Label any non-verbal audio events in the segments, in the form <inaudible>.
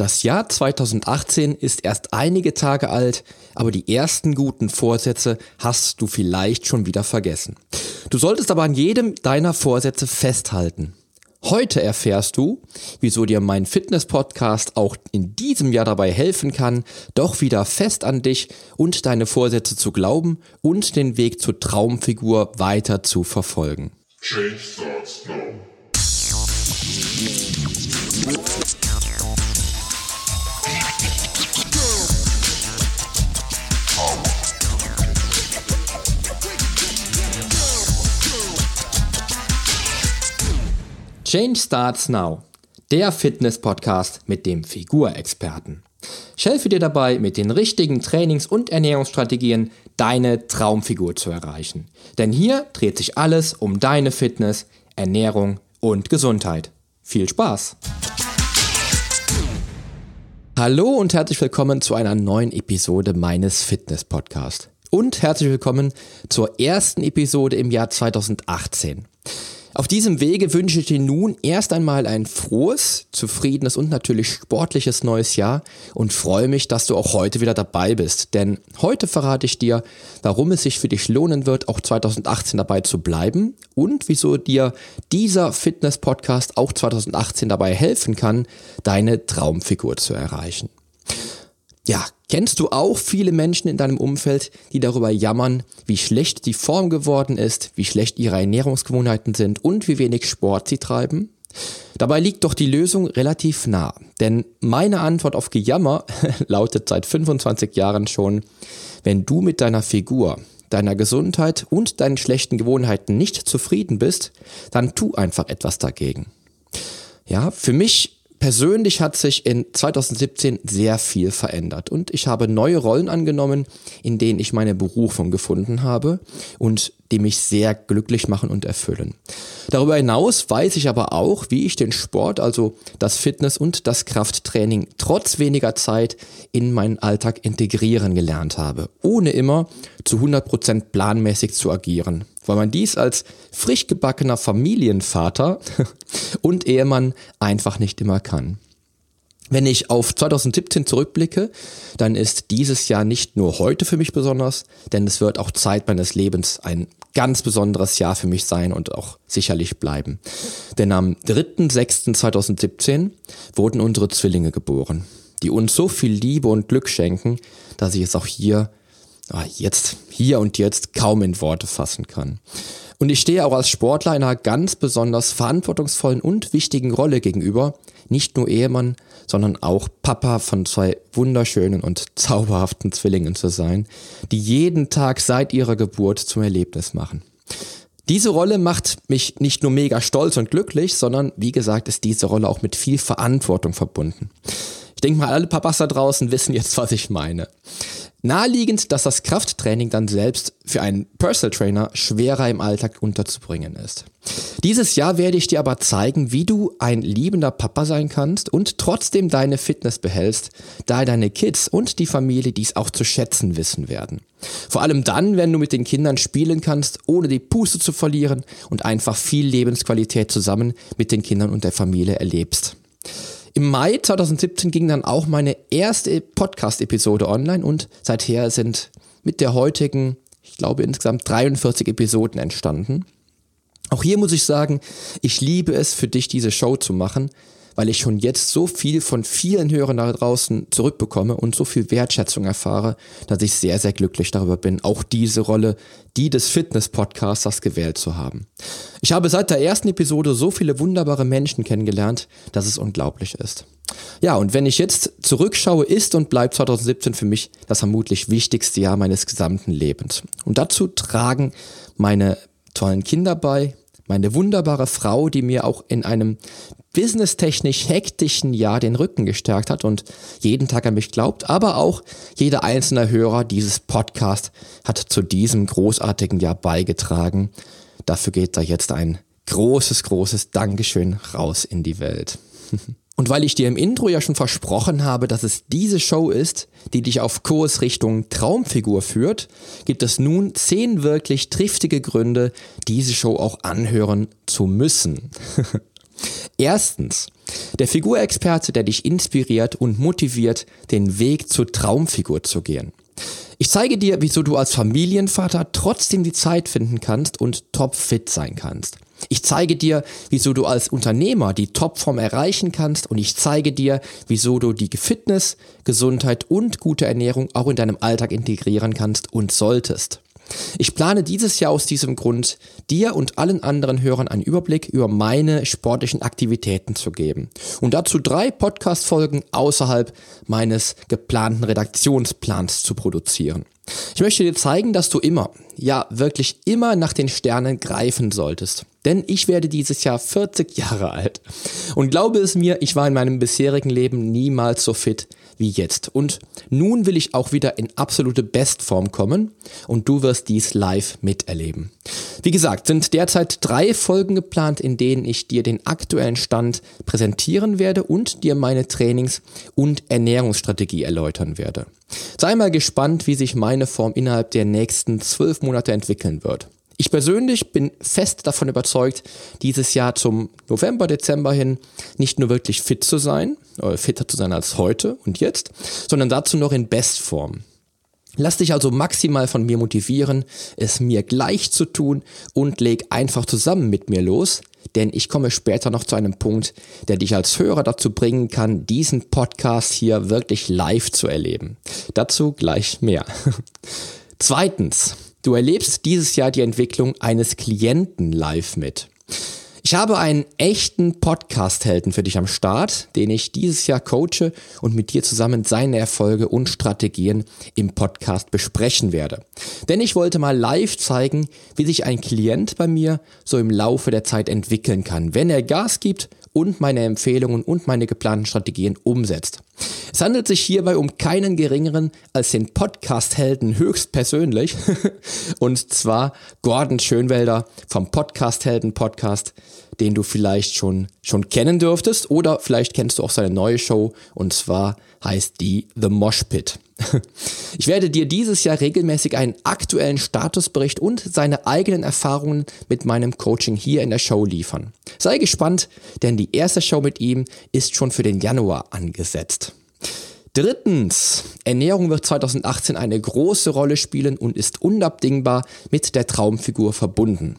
Das Jahr 2018 ist erst einige Tage alt, aber die ersten guten Vorsätze hast du vielleicht schon wieder vergessen. Du solltest aber an jedem deiner Vorsätze festhalten. Heute erfährst du, wieso dir mein Fitness-Podcast auch in diesem Jahr dabei helfen kann, doch wieder fest an dich und deine Vorsätze zu glauben und den Weg zur Traumfigur weiter zu verfolgen. Change starts now. Change Starts Now, der Fitness-Podcast mit dem Figurexperten. Ich helfe dir dabei, mit den richtigen Trainings- und Ernährungsstrategien deine Traumfigur zu erreichen. Denn hier dreht sich alles um deine Fitness, Ernährung und Gesundheit. Viel Spaß! Hallo und herzlich willkommen zu einer neuen Episode meines Fitness-Podcasts. Und herzlich willkommen zur ersten Episode im Jahr 2018. Auf diesem Wege wünsche ich dir nun erst einmal ein frohes, zufriedenes und natürlich sportliches neues Jahr und freue mich, dass du auch heute wieder dabei bist. Denn heute verrate ich dir, warum es sich für dich lohnen wird, auch 2018 dabei zu bleiben und wieso dir dieser Fitness-Podcast auch 2018 dabei helfen kann, deine Traumfigur zu erreichen. Ja, kennst du auch viele Menschen in deinem Umfeld, die darüber jammern, wie schlecht die Form geworden ist, wie schlecht ihre Ernährungsgewohnheiten sind und wie wenig Sport sie treiben? Dabei liegt doch die Lösung relativ nah, denn meine Antwort auf Gejammer <laughs> lautet seit 25 Jahren schon, wenn du mit deiner Figur, deiner Gesundheit und deinen schlechten Gewohnheiten nicht zufrieden bist, dann tu einfach etwas dagegen. Ja, für mich Persönlich hat sich in 2017 sehr viel verändert und ich habe neue Rollen angenommen, in denen ich meine Berufung gefunden habe und die mich sehr glücklich machen und erfüllen. Darüber hinaus weiß ich aber auch, wie ich den Sport, also das Fitness und das Krafttraining trotz weniger Zeit in meinen Alltag integrieren gelernt habe, ohne immer zu 100% planmäßig zu agieren weil man dies als frisch gebackener Familienvater <laughs> und Ehemann einfach nicht immer kann. Wenn ich auf 2017 zurückblicke, dann ist dieses Jahr nicht nur heute für mich besonders, denn es wird auch Zeit meines Lebens ein ganz besonderes Jahr für mich sein und auch sicherlich bleiben. Denn am 3.6.2017 wurden unsere Zwillinge geboren, die uns so viel Liebe und Glück schenken, dass ich es auch hier jetzt, hier und jetzt kaum in Worte fassen kann. Und ich stehe auch als Sportler einer ganz besonders verantwortungsvollen und wichtigen Rolle gegenüber, nicht nur Ehemann, sondern auch Papa von zwei wunderschönen und zauberhaften Zwillingen zu sein, die jeden Tag seit ihrer Geburt zum Erlebnis machen. Diese Rolle macht mich nicht nur mega stolz und glücklich, sondern wie gesagt ist diese Rolle auch mit viel Verantwortung verbunden. Ich denke mal, alle Papas da draußen wissen jetzt, was ich meine. Naheliegend, dass das Krafttraining dann selbst für einen Personal Trainer schwerer im Alltag unterzubringen ist. Dieses Jahr werde ich dir aber zeigen, wie du ein liebender Papa sein kannst und trotzdem deine Fitness behältst, da deine Kids und die Familie dies auch zu schätzen wissen werden. Vor allem dann, wenn du mit den Kindern spielen kannst, ohne die Puste zu verlieren und einfach viel Lebensqualität zusammen mit den Kindern und der Familie erlebst. Im Mai 2017 ging dann auch meine erste Podcast-Episode online und seither sind mit der heutigen, ich glaube insgesamt 43 Episoden entstanden. Auch hier muss ich sagen, ich liebe es für dich, diese Show zu machen, weil ich schon jetzt so viel von vielen Hörern da draußen zurückbekomme und so viel Wertschätzung erfahre, dass ich sehr, sehr glücklich darüber bin, auch diese Rolle, die des Fitness-Podcasters gewählt zu haben. Ich habe seit der ersten Episode so viele wunderbare Menschen kennengelernt, dass es unglaublich ist. Ja, und wenn ich jetzt zurückschaue, ist und bleibt 2017 für mich das vermutlich wichtigste Jahr meines gesamten Lebens. Und dazu tragen meine tollen Kinder bei, meine wunderbare Frau, die mir auch in einem businesstechnisch hektischen Jahr den Rücken gestärkt hat und jeden Tag an mich glaubt, aber auch jeder einzelne Hörer dieses Podcast hat zu diesem großartigen Jahr beigetragen. Dafür geht da jetzt ein großes, großes Dankeschön raus in die Welt. <laughs> Und weil ich dir im Intro ja schon versprochen habe, dass es diese Show ist, die dich auf Kurs Richtung Traumfigur führt, gibt es nun zehn wirklich triftige Gründe, diese Show auch anhören zu müssen. <laughs> Erstens, der Figurexperte, der dich inspiriert und motiviert, den Weg zur Traumfigur zu gehen. Ich zeige dir, wieso du als Familienvater trotzdem die Zeit finden kannst und topfit sein kannst. Ich zeige dir, wieso du als Unternehmer die Topform erreichen kannst und ich zeige dir, wieso du die Fitness, Gesundheit und gute Ernährung auch in deinem Alltag integrieren kannst und solltest. Ich plane dieses Jahr aus diesem Grund, dir und allen anderen Hörern einen Überblick über meine sportlichen Aktivitäten zu geben und dazu drei Podcast-Folgen außerhalb meines geplanten Redaktionsplans zu produzieren. Ich möchte dir zeigen, dass du immer, ja wirklich immer nach den Sternen greifen solltest. Denn ich werde dieses Jahr 40 Jahre alt. Und glaube es mir, ich war in meinem bisherigen Leben niemals so fit wie jetzt. Und nun will ich auch wieder in absolute Bestform kommen und du wirst dies live miterleben. Wie gesagt, sind derzeit drei Folgen geplant, in denen ich dir den aktuellen Stand präsentieren werde und dir meine Trainings- und Ernährungsstrategie erläutern werde. Sei mal gespannt, wie sich meine Form innerhalb der nächsten zwölf Monate entwickeln wird. Ich persönlich bin fest davon überzeugt, dieses Jahr zum November, Dezember hin nicht nur wirklich fit zu sein, fitter zu sein als heute und jetzt, sondern dazu noch in Bestform. Lass dich also maximal von mir motivieren, es mir gleich zu tun und leg einfach zusammen mit mir los, denn ich komme später noch zu einem Punkt, der dich als Hörer dazu bringen kann, diesen Podcast hier wirklich live zu erleben. Dazu gleich mehr. <laughs> Zweitens, Du erlebst dieses Jahr die Entwicklung eines Klienten live mit. Ich habe einen echten Podcast-Helden für dich am Start, den ich dieses Jahr coache und mit dir zusammen seine Erfolge und Strategien im Podcast besprechen werde. Denn ich wollte mal live zeigen, wie sich ein Klient bei mir so im Laufe der Zeit entwickeln kann, wenn er Gas gibt und meine Empfehlungen und meine geplanten Strategien umsetzt. Es handelt sich hierbei um keinen geringeren als den Podcast-Helden höchstpersönlich. <laughs> und zwar Gordon Schönwelder vom Podcast-Helden-Podcast, den du vielleicht schon, schon kennen dürftest. Oder vielleicht kennst du auch seine neue Show. Und zwar heißt die The Mosh Pit. <laughs> Ich werde dir dieses Jahr regelmäßig einen aktuellen Statusbericht und seine eigenen Erfahrungen mit meinem Coaching hier in der Show liefern. Sei gespannt, denn die erste Show mit ihm ist schon für den Januar angesetzt. Drittens, Ernährung wird 2018 eine große Rolle spielen und ist unabdingbar mit der Traumfigur verbunden.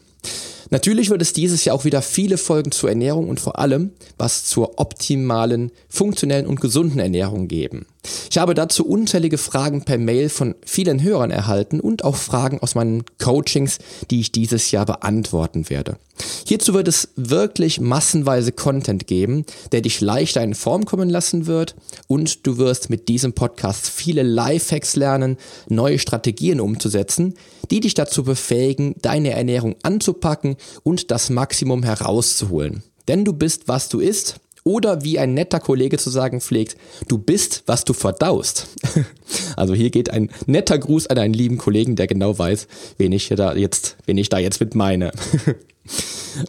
Natürlich wird es dieses Jahr auch wieder viele Folgen zur Ernährung und vor allem was zur optimalen, funktionellen und gesunden Ernährung geben. Ich habe dazu unzählige Fragen per Mail von vielen Hörern erhalten und auch Fragen aus meinen Coachings, die ich dieses Jahr beantworten werde. Hierzu wird es wirklich massenweise Content geben, der dich leichter in Form kommen lassen wird und du wirst mit diesem Podcast viele Lifehacks lernen, neue Strategien umzusetzen, die dich dazu befähigen, deine Ernährung anzupacken und das Maximum herauszuholen. Denn du bist, was du isst oder wie ein netter Kollege zu sagen pflegt, du bist, was du verdaust. <laughs> also hier geht ein netter Gruß an einen lieben Kollegen, der genau weiß, wen ich da jetzt, wen ich da jetzt mit meine. <laughs>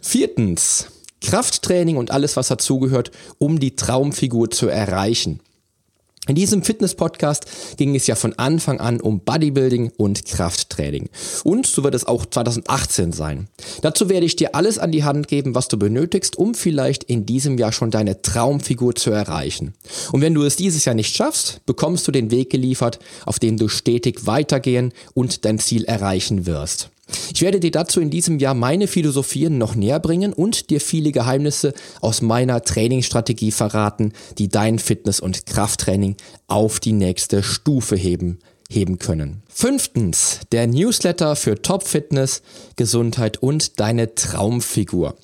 Viertens. Krafttraining und alles, was dazugehört, um die Traumfigur zu erreichen. In diesem Fitness-Podcast ging es ja von Anfang an um Bodybuilding und Krafttraining. Und so wird es auch 2018 sein. Dazu werde ich dir alles an die Hand geben, was du benötigst, um vielleicht in diesem Jahr schon deine Traumfigur zu erreichen. Und wenn du es dieses Jahr nicht schaffst, bekommst du den Weg geliefert, auf dem du stetig weitergehen und dein Ziel erreichen wirst. Ich werde dir dazu in diesem Jahr meine Philosophien noch näher bringen und dir viele Geheimnisse aus meiner Trainingsstrategie verraten, die dein Fitness- und Krafttraining auf die nächste Stufe heben, heben können. Fünftens, der Newsletter für Top Fitness, Gesundheit und deine Traumfigur.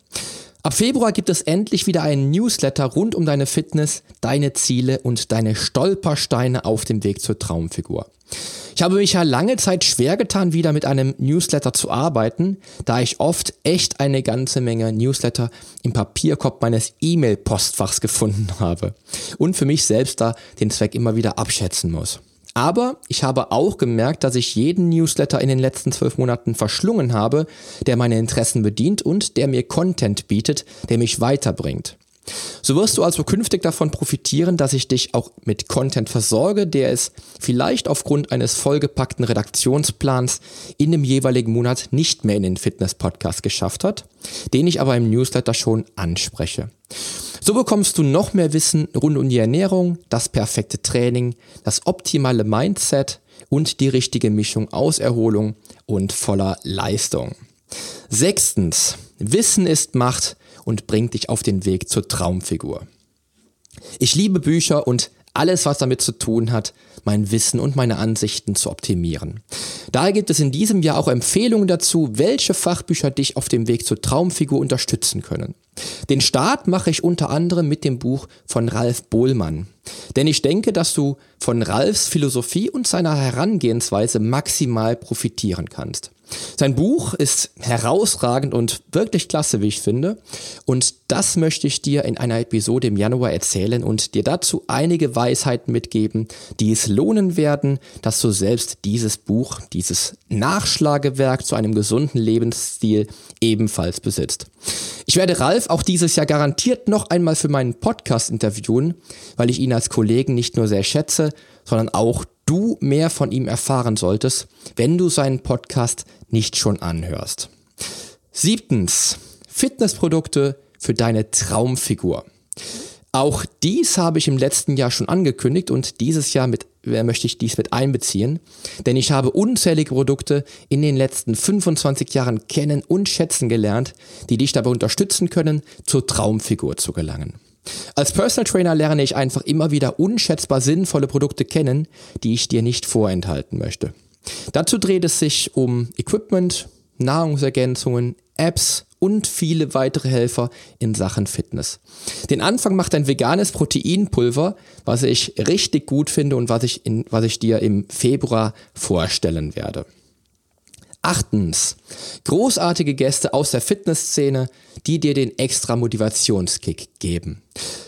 Ab Februar gibt es endlich wieder einen Newsletter rund um deine Fitness, deine Ziele und deine Stolpersteine auf dem Weg zur Traumfigur. Ich habe mich ja lange Zeit schwer getan, wieder mit einem Newsletter zu arbeiten, da ich oft echt eine ganze Menge Newsletter im Papierkorb meines E-Mail-Postfachs gefunden habe und für mich selbst da den Zweck immer wieder abschätzen muss. Aber ich habe auch gemerkt, dass ich jeden Newsletter in den letzten zwölf Monaten verschlungen habe, der meine Interessen bedient und der mir Content bietet, der mich weiterbringt. So wirst du also künftig davon profitieren, dass ich dich auch mit Content versorge, der es vielleicht aufgrund eines vollgepackten Redaktionsplans in dem jeweiligen Monat nicht mehr in den Fitness-Podcast geschafft hat, den ich aber im Newsletter schon anspreche. So bekommst du noch mehr Wissen rund um die Ernährung, das perfekte Training, das optimale Mindset und die richtige Mischung aus Erholung und voller Leistung. Sechstens, Wissen ist Macht und bringt dich auf den Weg zur Traumfigur. Ich liebe Bücher und alles, was damit zu tun hat, mein Wissen und meine Ansichten zu optimieren. Daher gibt es in diesem Jahr auch Empfehlungen dazu, welche Fachbücher dich auf dem Weg zur Traumfigur unterstützen können. Den Start mache ich unter anderem mit dem Buch von Ralf Bohlmann. Denn ich denke, dass du von Ralfs Philosophie und seiner Herangehensweise maximal profitieren kannst. Sein Buch ist herausragend und wirklich klasse, wie ich finde. Und das möchte ich dir in einer Episode im Januar erzählen und dir dazu einige Weisheiten mitgeben, die es lohnen werden, dass du selbst dieses Buch, dieses Nachschlagewerk zu einem gesunden Lebensstil ebenfalls besitzt. Ich werde Ralf auch dieses Jahr garantiert noch einmal für meinen Podcast interviewen, weil ich ihn als Kollegen nicht nur sehr schätze, sondern auch du mehr von ihm erfahren solltest, wenn du seinen Podcast nicht schon anhörst. Siebtens, Fitnessprodukte für deine Traumfigur. Auch dies habe ich im letzten Jahr schon angekündigt und dieses Jahr mit, äh, möchte ich dies mit einbeziehen, denn ich habe unzählige Produkte in den letzten 25 Jahren kennen und schätzen gelernt, die dich dabei unterstützen können, zur Traumfigur zu gelangen. Als Personal Trainer lerne ich einfach immer wieder unschätzbar sinnvolle Produkte kennen, die ich dir nicht vorenthalten möchte. Dazu dreht es sich um Equipment, Nahrungsergänzungen, Apps und viele weitere Helfer in Sachen Fitness. Den Anfang macht ein veganes Proteinpulver, was ich richtig gut finde und was ich, in, was ich dir im Februar vorstellen werde. Achtens, großartige Gäste aus der Fitnessszene, die dir den extra Motivationskick geben.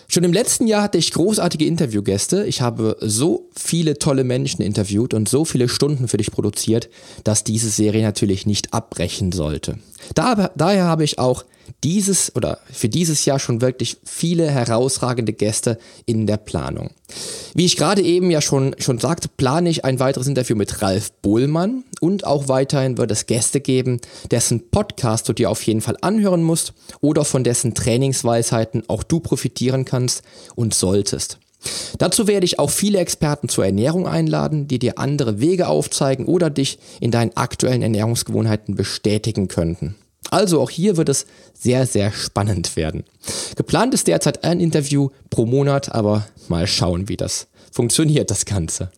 Schon im letzten Jahr hatte ich großartige Interviewgäste. Ich habe so viele tolle Menschen interviewt und so viele Stunden für dich produziert, dass diese Serie natürlich nicht abbrechen sollte. Da, daher habe ich auch dieses oder für dieses Jahr schon wirklich viele herausragende Gäste in der Planung. Wie ich gerade eben ja schon, schon sagte, plane ich ein weiteres Interview mit Ralf Bohlmann und auch weiterhin wird es Gäste geben, dessen Podcast du dir auf jeden Fall anhören musst oder von dessen Trainingsweisheiten auch du profitieren kannst und solltest. Dazu werde ich auch viele Experten zur Ernährung einladen, die dir andere Wege aufzeigen oder dich in deinen aktuellen Ernährungsgewohnheiten bestätigen könnten. Also auch hier wird es sehr, sehr spannend werden. Geplant ist derzeit ein Interview pro Monat, aber mal schauen, wie das funktioniert, das Ganze.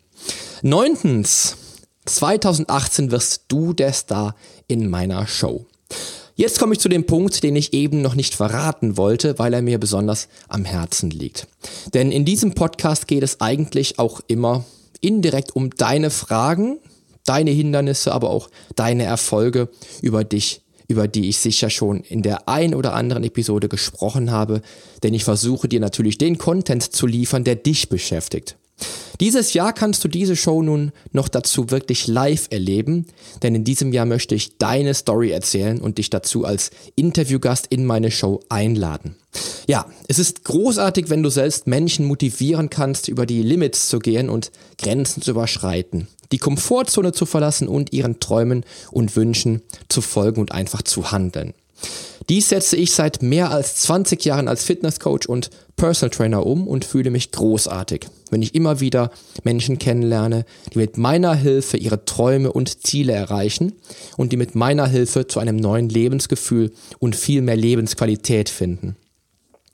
Neuntens, 2018 wirst du der Star in meiner Show. Jetzt komme ich zu dem Punkt, den ich eben noch nicht verraten wollte, weil er mir besonders am Herzen liegt. Denn in diesem Podcast geht es eigentlich auch immer indirekt um deine Fragen, deine Hindernisse, aber auch deine Erfolge über dich über die ich sicher schon in der ein oder anderen Episode gesprochen habe, denn ich versuche dir natürlich den Content zu liefern, der dich beschäftigt. Dieses Jahr kannst du diese Show nun noch dazu wirklich live erleben, denn in diesem Jahr möchte ich deine Story erzählen und dich dazu als Interviewgast in meine Show einladen. Ja, es ist großartig, wenn du selbst Menschen motivieren kannst, über die Limits zu gehen und Grenzen zu überschreiten die Komfortzone zu verlassen und ihren Träumen und Wünschen zu folgen und einfach zu handeln. Dies setze ich seit mehr als 20 Jahren als Fitnesscoach und Personal Trainer um und fühle mich großartig, wenn ich immer wieder Menschen kennenlerne, die mit meiner Hilfe ihre Träume und Ziele erreichen und die mit meiner Hilfe zu einem neuen Lebensgefühl und viel mehr Lebensqualität finden.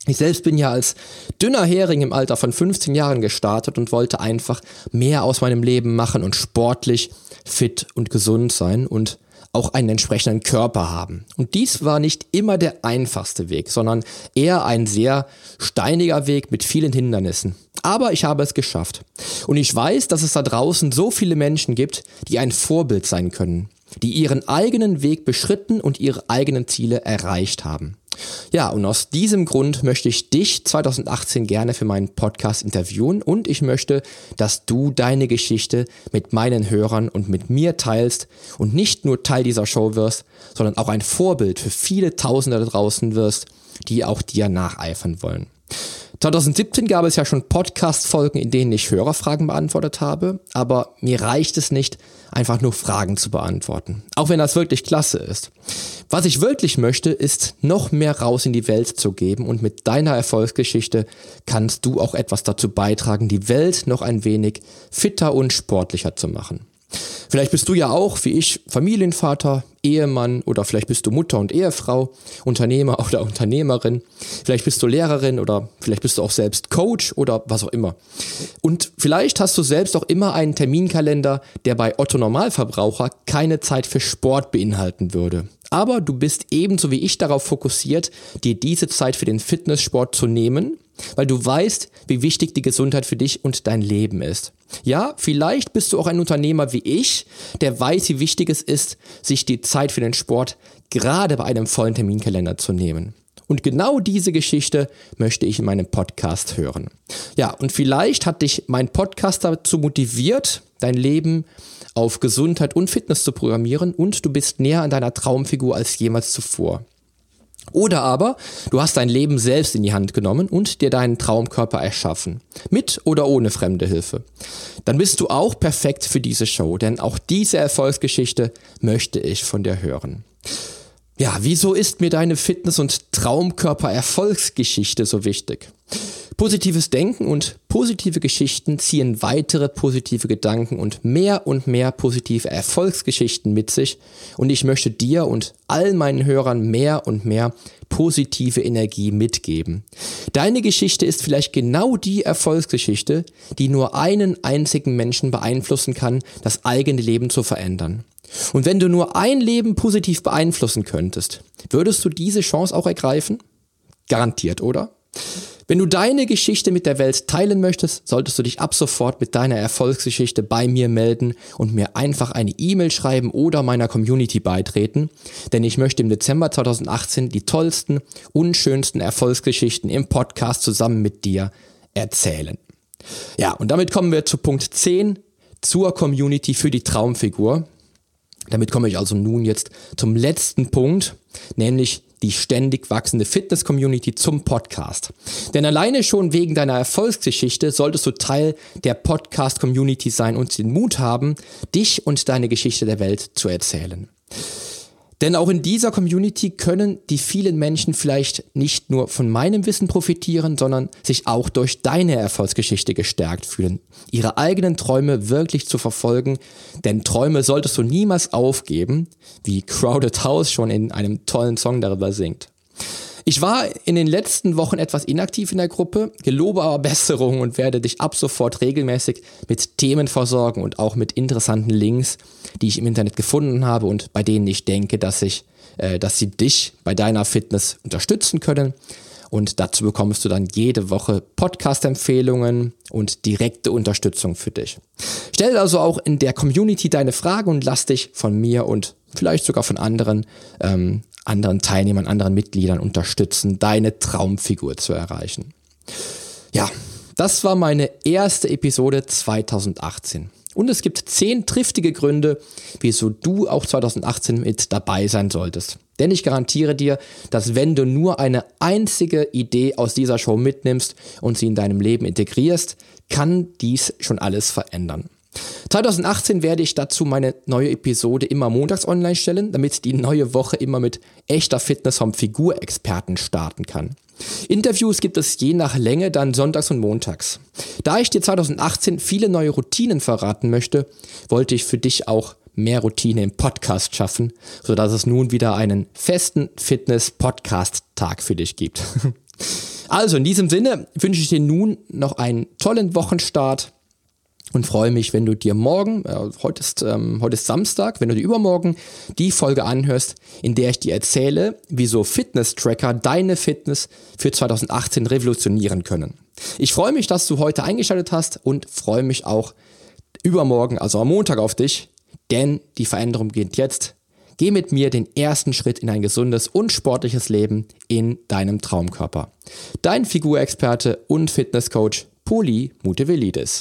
Ich selbst bin ja als dünner Hering im Alter von 15 Jahren gestartet und wollte einfach mehr aus meinem Leben machen und sportlich, fit und gesund sein und auch einen entsprechenden Körper haben. Und dies war nicht immer der einfachste Weg, sondern eher ein sehr steiniger Weg mit vielen Hindernissen. Aber ich habe es geschafft. Und ich weiß, dass es da draußen so viele Menschen gibt, die ein Vorbild sein können, die ihren eigenen Weg beschritten und ihre eigenen Ziele erreicht haben. Ja, und aus diesem Grund möchte ich dich 2018 gerne für meinen Podcast interviewen und ich möchte, dass du deine Geschichte mit meinen Hörern und mit mir teilst und nicht nur Teil dieser Show wirst, sondern auch ein Vorbild für viele Tausende da draußen wirst, die auch dir nacheifern wollen. 2017 gab es ja schon Podcast-Folgen, in denen ich Hörerfragen beantwortet habe, aber mir reicht es nicht, einfach nur Fragen zu beantworten. Auch wenn das wirklich klasse ist. Was ich wirklich möchte, ist noch mehr raus in die Welt zu geben und mit deiner Erfolgsgeschichte kannst du auch etwas dazu beitragen, die Welt noch ein wenig fitter und sportlicher zu machen. Vielleicht bist du ja auch, wie ich, Familienvater, Ehemann oder vielleicht bist du Mutter und Ehefrau, Unternehmer <laughs> oder Unternehmerin. Vielleicht bist du Lehrerin oder vielleicht bist du auch selbst Coach oder was auch immer. Und vielleicht hast du selbst auch immer einen Terminkalender, der bei Otto Normalverbraucher keine Zeit für Sport beinhalten würde. Aber du bist ebenso wie ich darauf fokussiert, dir diese Zeit für den Fitnesssport zu nehmen weil du weißt, wie wichtig die Gesundheit für dich und dein Leben ist. Ja, vielleicht bist du auch ein Unternehmer wie ich, der weiß, wie wichtig es ist, sich die Zeit für den Sport gerade bei einem vollen Terminkalender zu nehmen. Und genau diese Geschichte möchte ich in meinem Podcast hören. Ja, und vielleicht hat dich mein Podcast dazu motiviert, dein Leben auf Gesundheit und Fitness zu programmieren und du bist näher an deiner Traumfigur als jemals zuvor. Oder aber du hast dein Leben selbst in die Hand genommen und dir deinen Traumkörper erschaffen. Mit oder ohne fremde Hilfe. Dann bist du auch perfekt für diese Show, denn auch diese Erfolgsgeschichte möchte ich von dir hören. Ja, wieso ist mir deine Fitness- und Traumkörper-Erfolgsgeschichte so wichtig? Positives Denken und positive Geschichten ziehen weitere positive Gedanken und mehr und mehr positive Erfolgsgeschichten mit sich und ich möchte dir und all meinen Hörern mehr und mehr positive Energie mitgeben. Deine Geschichte ist vielleicht genau die Erfolgsgeschichte, die nur einen einzigen Menschen beeinflussen kann, das eigene Leben zu verändern. Und wenn du nur ein Leben positiv beeinflussen könntest, würdest du diese Chance auch ergreifen? Garantiert, oder? Wenn du deine Geschichte mit der Welt teilen möchtest, solltest du dich ab sofort mit deiner Erfolgsgeschichte bei mir melden und mir einfach eine E-Mail schreiben oder meiner Community beitreten, denn ich möchte im Dezember 2018 die tollsten und schönsten Erfolgsgeschichten im Podcast zusammen mit dir erzählen. Ja, und damit kommen wir zu Punkt 10 zur Community für die Traumfigur. Damit komme ich also nun jetzt zum letzten Punkt, nämlich die ständig wachsende Fitness-Community zum Podcast. Denn alleine schon wegen deiner Erfolgsgeschichte solltest du Teil der Podcast-Community sein und den Mut haben, dich und deine Geschichte der Welt zu erzählen. Denn auch in dieser Community können die vielen Menschen vielleicht nicht nur von meinem Wissen profitieren, sondern sich auch durch deine Erfolgsgeschichte gestärkt fühlen, ihre eigenen Träume wirklich zu verfolgen. Denn Träume solltest du niemals aufgeben, wie Crowded House schon in einem tollen Song darüber singt. Ich war in den letzten Wochen etwas inaktiv in der Gruppe, gelobe aber Besserung und werde dich ab sofort regelmäßig mit Themen versorgen und auch mit interessanten Links, die ich im Internet gefunden habe und bei denen ich denke, dass ich, äh, dass sie dich bei deiner Fitness unterstützen können. Und dazu bekommst du dann jede Woche Podcast-Empfehlungen und direkte Unterstützung für dich. Stell also auch in der Community deine Frage und lass dich von mir und vielleicht sogar von anderen ähm, anderen Teilnehmern, anderen Mitgliedern unterstützen, deine Traumfigur zu erreichen. Ja, das war meine erste Episode 2018. Und es gibt zehn triftige Gründe, wieso du auch 2018 mit dabei sein solltest. Denn ich garantiere dir, dass wenn du nur eine einzige Idee aus dieser Show mitnimmst und sie in deinem Leben integrierst, kann dies schon alles verändern. 2018 werde ich dazu meine neue Episode immer montags online stellen, damit die neue Woche immer mit echter Fitness vom Figurexperten starten kann. Interviews gibt es je nach Länge dann sonntags und montags. Da ich dir 2018 viele neue Routinen verraten möchte, wollte ich für dich auch mehr Routine im Podcast schaffen, sodass es nun wieder einen festen Fitness-Podcast-Tag für dich gibt. <laughs> Also in diesem Sinne wünsche ich dir nun noch einen tollen Wochenstart und freue mich, wenn du dir morgen, äh, heute, ist, ähm, heute ist Samstag, wenn du dir übermorgen die Folge anhörst, in der ich dir erzähle, wieso Fitness-Tracker deine Fitness für 2018 revolutionieren können. Ich freue mich, dass du heute eingeschaltet hast und freue mich auch übermorgen, also am Montag auf dich, denn die Veränderung beginnt jetzt. Geh mit mir den ersten Schritt in ein gesundes und sportliches Leben in deinem Traumkörper. Dein Figurexperte und Fitnesscoach Poli Mutevelidis.